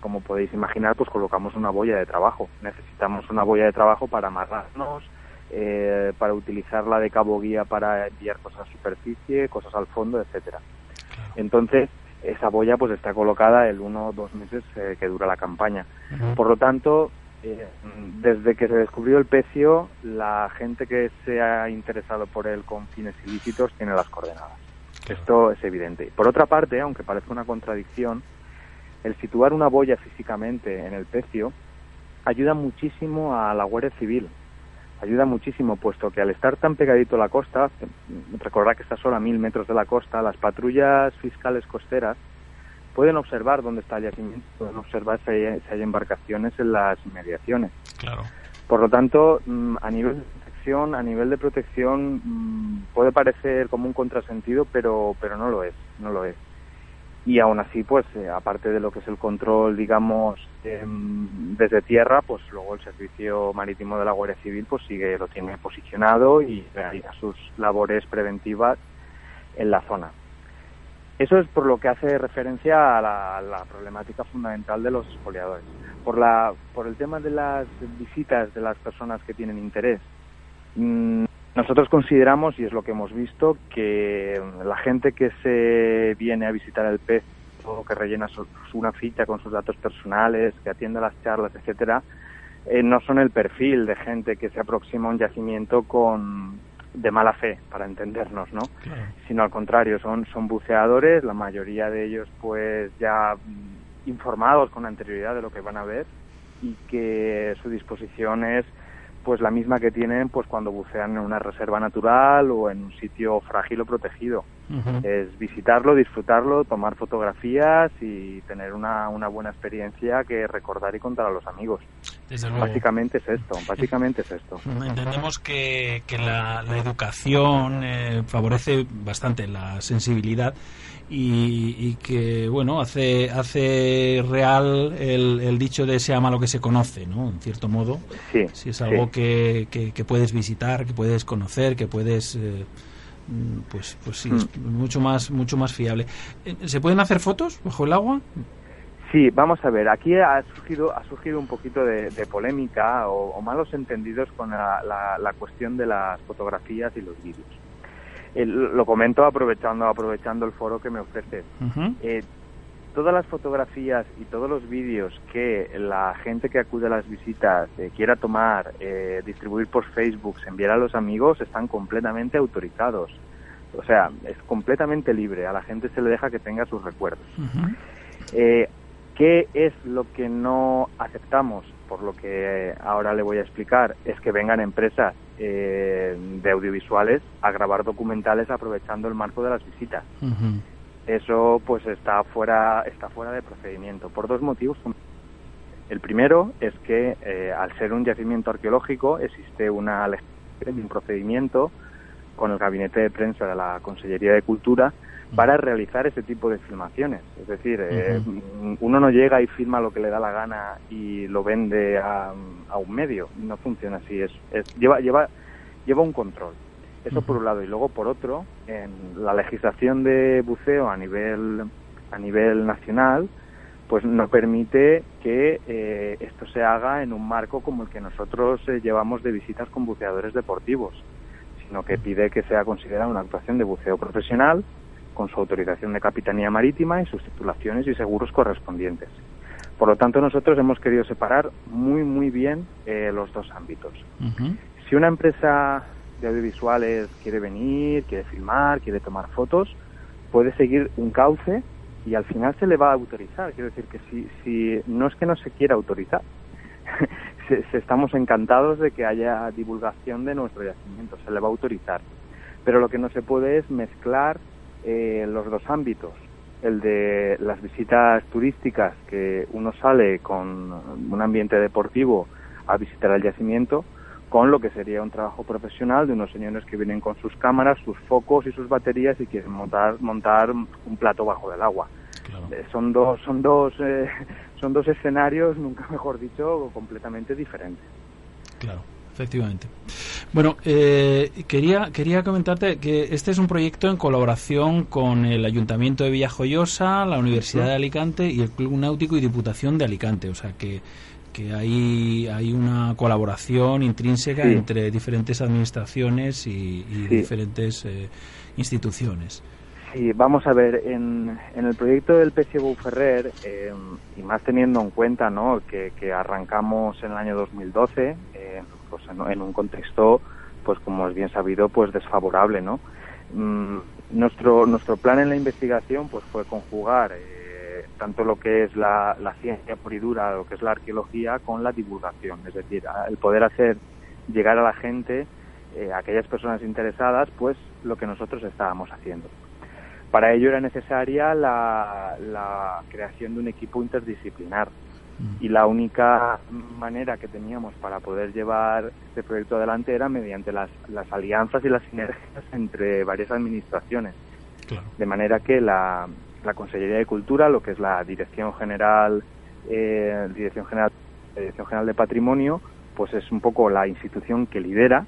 como podéis imaginar, pues colocamos una boya de trabajo. Necesitamos una boya de trabajo para amarrarnos, eh, para utilizarla de cabo guía para enviar cosas a superficie, cosas al fondo, etcétera. Entonces, esa boya pues está colocada el uno o dos meses eh, que dura la campaña. Por lo tanto, eh, desde que se descubrió el pecio, la gente que se ha interesado por él con fines ilícitos tiene las coordenadas. Esto es evidente. Por otra parte, aunque parezca una contradicción, el situar una boya físicamente en el pecio ayuda muchísimo a la Guardia Civil. Ayuda muchísimo, puesto que al estar tan pegadito a la costa, recordad que está solo a mil metros de la costa, las patrullas fiscales costeras pueden observar dónde está el yacimiento, pueden observar si hay, si hay embarcaciones en las inmediaciones. Claro. Por lo tanto, mm, a nivel a nivel de protección mm, puede parecer como un contrasentido, pero pero no lo es, no lo es. Y aún así, pues eh, aparte de lo que es el control, digamos, em, desde tierra, pues luego el servicio marítimo de la Guardia Civil pues sigue lo tiene posicionado y realiza sus labores preventivas en la zona. Eso es por lo que hace referencia a la, la problemática fundamental de los expoliadores. Por, la, por el tema de las visitas de las personas que tienen interés, nosotros consideramos, y es lo que hemos visto, que la gente que se viene a visitar el pez o que rellena su- una ficha con sus datos personales, que atiende las charlas, etcétera, eh, no son el perfil de gente que se aproxima a un yacimiento con de mala fe, para entendernos, ¿no? sino al contrario, son, son buceadores, la mayoría de ellos pues ya mm, informados con anterioridad de lo que van a ver y que su disposición es pues la misma que tienen pues cuando bucean en una reserva natural o en un sitio frágil o protegido. Es visitarlo, disfrutarlo, tomar fotografías y tener una, una buena experiencia que recordar y contar a los amigos. Básicamente es esto, básicamente es esto. Entendemos que, que la, la educación eh, favorece bastante la sensibilidad y, y que, bueno, hace, hace real el, el dicho de se ama lo que se conoce, ¿no? En cierto modo. Sí, Si es algo sí. que, que, que puedes visitar, que puedes conocer, que puedes... eh, mm, pues, pues sí, es mucho más mucho más fiable. Eh, ¿Se pueden hacer fotos bajo el agua? Sí, vamos a ver, aquí ha surgido, ha surgido un poquito de, de polémica o, o, malos entendidos con la, la, la, cuestión de las fotografías y los vídeos. Eh, lo comento aprovechando, aprovechando el foro que me ofrece. Uh -huh. eh, todas las fotografías y todos los vídeos que la gente que acude a las visitas eh, quiera tomar, eh, distribuir por Facebook, enviar a los amigos, están completamente autorizados. O sea, es completamente libre. A la gente se le deja que tenga sus recuerdos. Uh -huh. eh, ¿Qué es lo que no aceptamos? Por lo que ahora le voy a explicar, es que vengan empresas eh, de audiovisuales a grabar documentales aprovechando el marco de las visitas. Uh -huh. Eso pues está fuera, está fuera de procedimiento, por dos motivos. El primero es que eh, al ser un yacimiento arqueológico existe una un procedimiento con el gabinete de prensa de la Consellería de Cultura para realizar ese tipo de filmaciones. Es decir, eh, uh -huh. uno no llega y filma lo que le da la gana y lo vende a, a un medio. No funciona así. Es, es, lleva, lleva, lleva un control. Eso por un lado. Y luego por otro, en la legislación de buceo a nivel, a nivel nacional, pues no permite que eh, esto se haga en un marco como el que nosotros eh, llevamos de visitas con buceadores deportivos, sino que pide que sea considerada una actuación de buceo profesional con su autorización de capitanía marítima y sus titulaciones y seguros correspondientes. Por lo tanto, nosotros hemos querido separar muy, muy bien eh, los dos ámbitos. Uh -huh. Si una empresa de audiovisuales quiere venir, quiere filmar, quiere tomar fotos, puede seguir un cauce y al final se le va a autorizar. Quiero decir que si, si no es que no se quiera autorizar, se, se estamos encantados de que haya divulgación de nuestro yacimiento, se le va a autorizar. Pero lo que no se puede es mezclar eh, los dos ámbitos, el de las visitas turísticas, que uno sale con un ambiente deportivo a visitar el yacimiento, con lo que sería un trabajo profesional de unos señores que vienen con sus cámaras, sus focos y sus baterías y quieren montar, montar un plato bajo del agua. Claro. Eh, son dos, son dos, eh, son dos escenarios, nunca mejor dicho, completamente diferentes. Claro efectivamente. Bueno, eh, quería, quería comentarte que este es un proyecto en colaboración con el Ayuntamiento de Villajoyosa, la Universidad de Alicante y el Club Náutico y Diputación de Alicante. O sea que, que hay, hay una colaboración intrínseca sí. entre diferentes administraciones y, y sí. diferentes eh, instituciones. Sí, vamos a ver, en, en el proyecto del PSV Ferrer, eh, y más teniendo en cuenta ¿no? que, que arrancamos en el año 2012, eh, pues en, un contexto, pues como es bien sabido, pues desfavorable, ¿no? Mm, nuestro, nuestro plan en la investigación pues fue conjugar eh, tanto lo que es la, la ciencia pura y dura, lo que es la arqueología, con la divulgación, es decir, el poder hacer llegar a la gente, eh, a aquellas personas interesadas, pues lo que nosotros estábamos haciendo. Para ello era necesaria la, la creación de un equipo interdisciplinar y la única manera que teníamos para poder llevar este proyecto adelante era mediante las, las alianzas y las sinergias entre varias administraciones. Claro. De manera que la, la Consellería de Cultura, lo que es la Dirección General, eh, Dirección General, Dirección General de Patrimonio, pues es un poco la institución que lidera,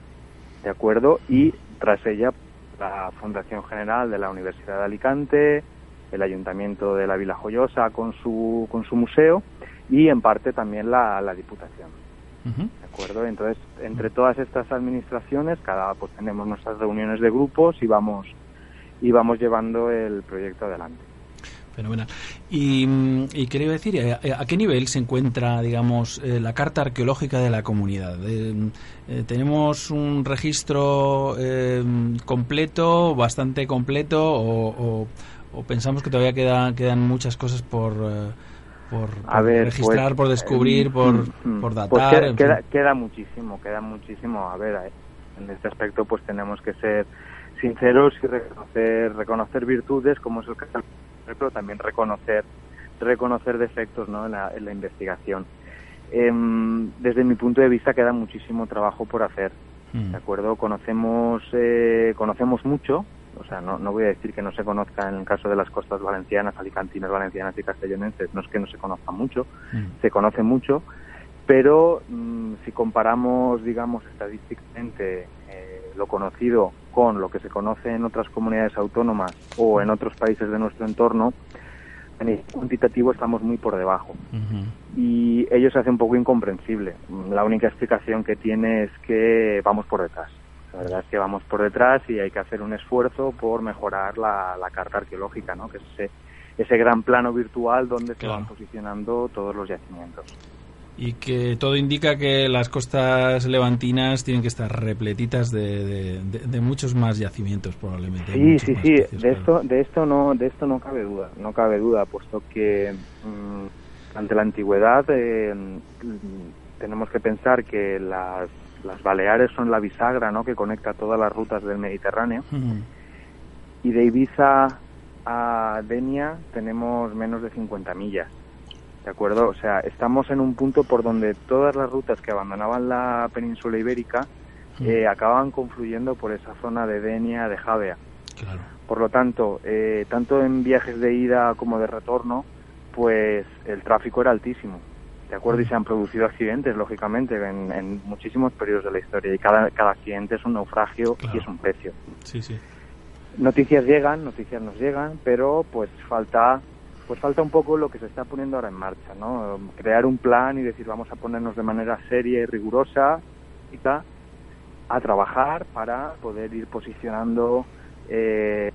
¿de acuerdo? Y tras ella la Fundación General de la Universidad de Alicante, el Ayuntamiento de la Vila Joyosa con su, con su museo y en parte también la, la Diputación. Uh -huh. ¿De acuerdo? Entonces, entre todas estas administraciones, cada pues tenemos nuestras reuniones de grupos y vamos, y vamos llevando el proyecto adelante. Fenomenal. Y, y quería decir, ¿a, ¿a, qué nivel se encuentra, digamos, eh, la carta arqueológica de la comunidad? Eh, eh, ¿Tenemos un registro eh, completo, bastante completo, o, o, o, pensamos que todavía queda, quedan muchas cosas por, eh, por, por ver, registrar, pues, por descubrir, por, mm, por datar? Pues queda, queda, queda, muchísimo, queda muchísimo. A ver, en este aspecto pues tenemos que ser sinceros y reconocer, reconocer virtudes, como es el caso pero también reconocer reconocer defectos ¿no? en, la, en la investigación. Eh, desde mi punto de vista queda muchísimo trabajo por hacer. Mm. ¿De acuerdo? Conocemos, eh, conocemos mucho, o sea, no, no voy a decir que no se conozca en el caso de las costas valencianas, alicantinas, valencianas y castellonenses, no es que no se conozca mucho, mm. se conoce mucho, pero mmm, si comparamos, digamos, estadísticamente eh, lo conocido con lo que se conoce en otras comunidades autónomas o en otros países de nuestro entorno, a nivel cuantitativo estamos muy por debajo. Y ello se hace un poco incomprensible. La única explicación que tiene es que vamos por detrás. La verdad es que vamos por detrás y hay que hacer un esfuerzo por mejorar la, la carta arqueológica, ¿no? que es ese, ese gran plano virtual donde se van posicionando todos los yacimientos. Y que todo indica que las costas levantinas tienen que estar repletitas de, de- de- de muchos más yacimientos probablemente. Sí, sí, sí. especies, De claro. esto, de esto no, de esto no cabe duda, no cabe duda, puesto que mm, ante la antigüedad eh, mm, tenemos que pensar que las, las Baleares son la bisagra, ¿no? Que conecta todas las rutas del Mediterráneo y de Ibiza a Denia tenemos menos de 50 millas. ¿De acuerdo? O sea, estamos en un punto por donde todas las rutas que abandonaban la península ibérica eh, acaban confluyendo por esa zona de Denia, de Javea. Claro. Por lo tanto, eh, tanto en viajes de ida como de retorno, pues el tráfico era altísimo. ¿De acuerdo? Y se han producido accidentes, lógicamente, en, en muchísimos periodos de la historia. Y cada, cada accidente es un naufragio y es un precio. Sí, sí. Noticias llegan, noticias nos llegan, pero pues falta pues falta un poco lo que se está poniendo ahora en marcha, ¿no? Crear un plan y decir vamos a ponernos de manera seria y rigurosa y tal, a trabajar para poder ir posicionando eh,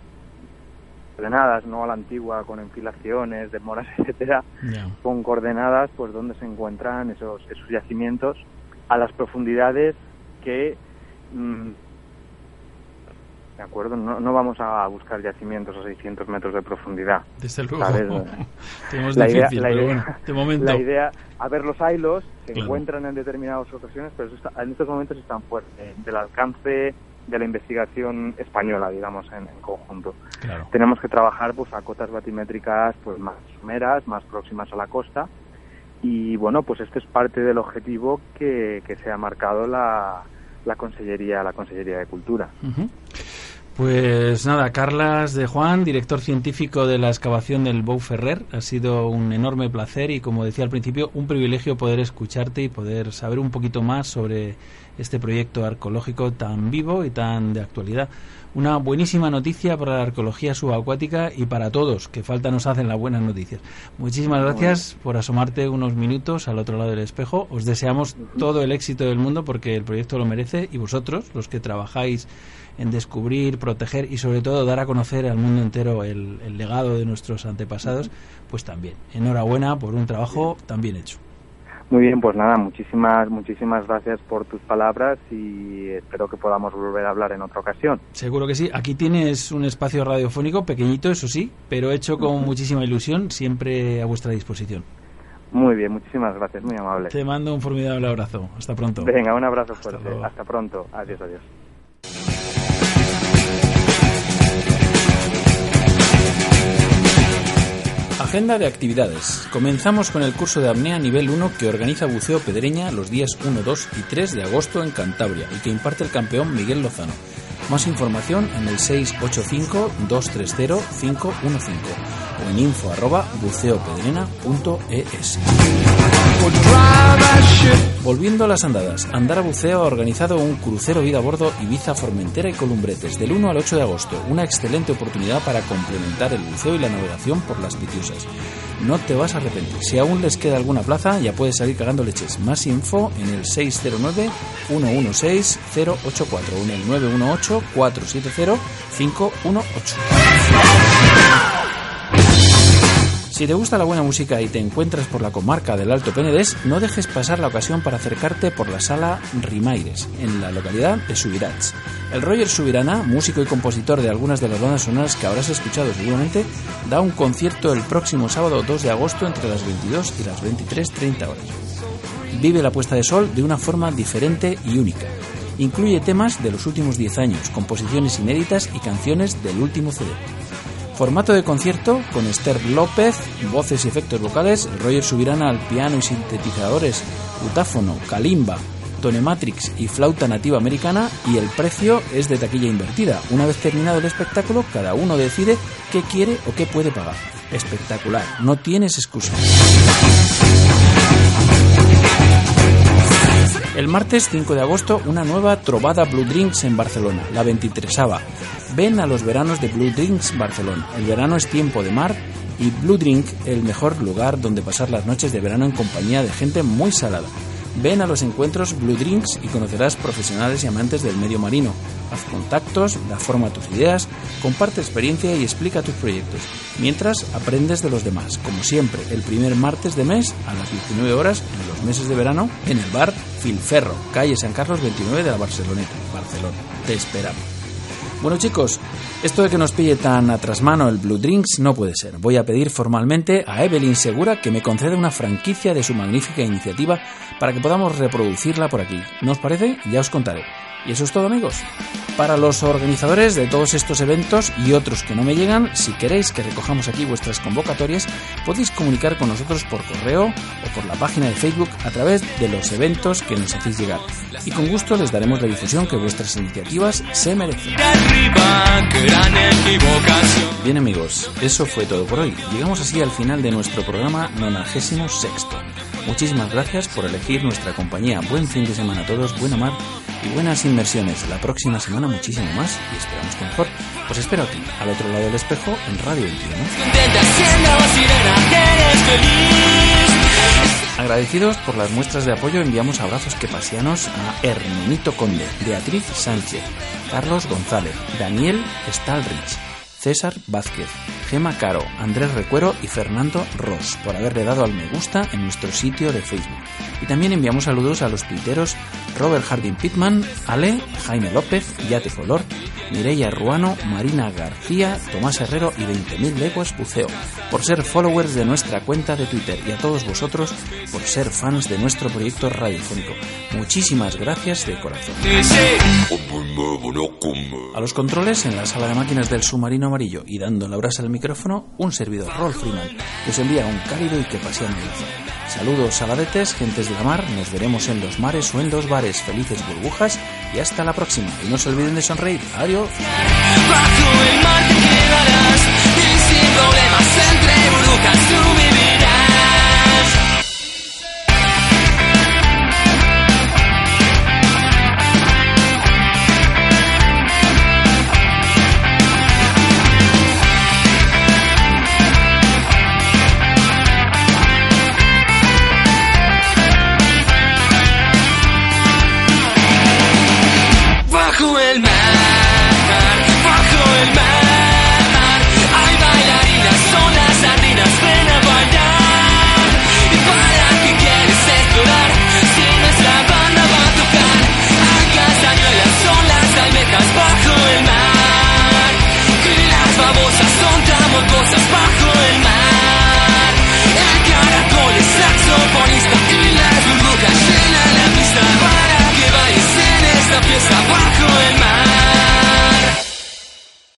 coordenadas, no a la antigua con enfilaciones, demoras, etcétera, Ya. con coordenadas pues donde se encuentran esos esos yacimientos a las profundidades que mm, de acuerdo no, no vamos a buscar yacimientos a 600 metros de profundidad Desde luego. Tenemos la difícil, idea, la pero idea- bueno, de momento. la idea a ver los hilos se Claro. encuentran en determinadas ocasiones pero eso está- en estos momentos están fuera de- del alcance de la investigación española digamos en, en conjunto Claro. tenemos que trabajar pues a cotas batimétricas pues más someras, más próximas a la costa y bueno pues este es parte del objetivo que, que se ha marcado la, la consellería la consellería de cultura. Pues nada, Carlas de Juan, director científico de la excavación del Bou Ferrer, ha sido un enorme placer y como decía al principio, un privilegio poder escucharte y poder saber un poquito más sobre este proyecto arqueológico tan vivo y tan de actualidad. Una buenísima noticia para la arqueología subacuática y para todos, que falta nos hacen las buenas noticias. Muchísimas gracias por asomarte unos minutos al otro lado del espejo. Os deseamos todo el éxito del mundo porque el proyecto lo merece y vosotros, los que trabajáis en descubrir, proteger y sobre todo dar a conocer al mundo entero el, el legado de nuestros antepasados, pues también. Enhorabuena por un trabajo tan bien hecho. muy bien pues nada muchísimas muchísimas gracias por tus palabras y espero que podamos volver a hablar en otra ocasión Seguro que sí. Aquí tienes un espacio radiofónico pequeñito, eso sí, pero hecho con muchísima ilusión, siempre a vuestra disposición. muy bien muchísimas gracias muy amable Te mando un formidable abrazo. Hasta pronto. venga un abrazo fuerte luego. hasta pronto adiós adiós Agenda de actividades. Comenzamos con el curso de apnea nivel 1 que organiza Buceo Pedreña los días 1, 2 y 3 de agosto en Cantabria y que imparte el campeón Miguel Lozano. Más información en el 685-230-515 o en info arroba buceopedrena.es. Volviendo a las andadas, Andara Buceo ha organizado un crucero vida a bordo Ibiza, Formentera y Columbretes del 1 al 8 de agosto, una excelente oportunidad para complementar el buceo y la navegación por las Pitiusas. No te vas a arrepentir. Si aún les queda alguna plaza, ya puedes salir cagando leches. Más info en el 609 116 084 o en el 918 470 518. Si te gusta la buena música y te encuentras por la comarca del Alto Penedés, no dejes pasar la ocasión para acercarte por la sala Rimaires, en la localidad de Subirats. El Roger Subirana, músico y compositor de algunas de las bandas sonoras que habrás escuchado seguramente, da un concierto el próximo sábado 2 de agosto entre las 22 y las 23.30 horas. Vive la puesta de sol de una forma diferente y única. Incluye temas de los últimos 10 años, composiciones inéditas y canciones del último CD. Formato de concierto con Esther López, voces y efectos vocales, Roger Subirana al piano y sintetizadores, utáfono, kalimba, tonematrix y flauta nativa americana y el precio es de taquilla invertida. Una vez terminado el espectáculo, cada uno decide qué quiere o qué puede pagar. Espectacular, no tienes excusa. El martes 5 de agosto, una nueva Trovada Blue Drinks en Barcelona, la 23 Ven a los veranos de Blue Drinks Barcelona. El verano es tiempo de mar y Blue Drink el mejor lugar donde pasar las noches de verano en compañía de gente muy salada. Ven a los encuentros Blue Drinks y conocerás profesionales y amantes del medio marino. Haz contactos, da forma a tus ideas, comparte experiencia y explica tus proyectos. Mientras aprendes de los demás, como siempre, el primer martes de mes a las 19 horas en los meses de verano en el bar Filferro, calle San Carlos 29 de la Barceloneta, Barcelona. Te esperamos. Bueno chicos, esto de que nos pille tan a trasmano el Blue Drinks no puede ser. Voy a pedir formalmente a Evelyn Segura que me conceda una franquicia de su magnífica iniciativa para que podamos reproducirla por aquí. ¿No os parece? Ya os contaré. Y eso es todo amigos. Para los organizadores de todos estos eventos y otros que no me llegan, si queréis que recojamos aquí vuestras convocatorias, podéis comunicar con nosotros por correo o por la página de Facebook a través de los eventos que nos hacéis llegar. Y con gusto les daremos la difusión que vuestras iniciativas se merecen. Bien amigos, eso fue todo por hoy. Llegamos así al final de nuestro programa 96. Muchísimas gracias por elegir nuestra compañía. Buen fin de semana a todos, buena mar y buenas inversiones. La próxima semana muchísimo más y esperamos que mejor. Os espero aquí, al otro lado del espejo, en Radio 21. Agradecidos por las muestras de apoyo, enviamos abrazos quepasianos a Hermenito Conde, Beatriz Sánchez, Carlos González, Daniel Stalrich, César Vázquez, Gema Caro, Andrés Recuero y Fernando Ross por haberle dado al me gusta en nuestro sitio de Facebook. Y también enviamos saludos a los tuiteros Robert Harding Pittman, Ale, Jaime López, Yate Color, Mireia Ruano, Marina García, Tomás Herrero y 20.000 leguas buceo, por ser followers de nuestra cuenta de Twitter y a todos vosotros por ser fans de nuestro proyecto radiofónico. Muchísimas gracias de corazón. A los controles en la sala de máquinas del submarino amarillo y dando la brasa al micrófono, un servidor Rolf Freeman que os envía un cálido y que pasean Saludos aladetes, gentes de la mar, nos veremos en los mares o en los bares, felices burbujas y hasta la próxima. Y no se olviden de sonreír. Adiós. Sin problemas entre burbujas.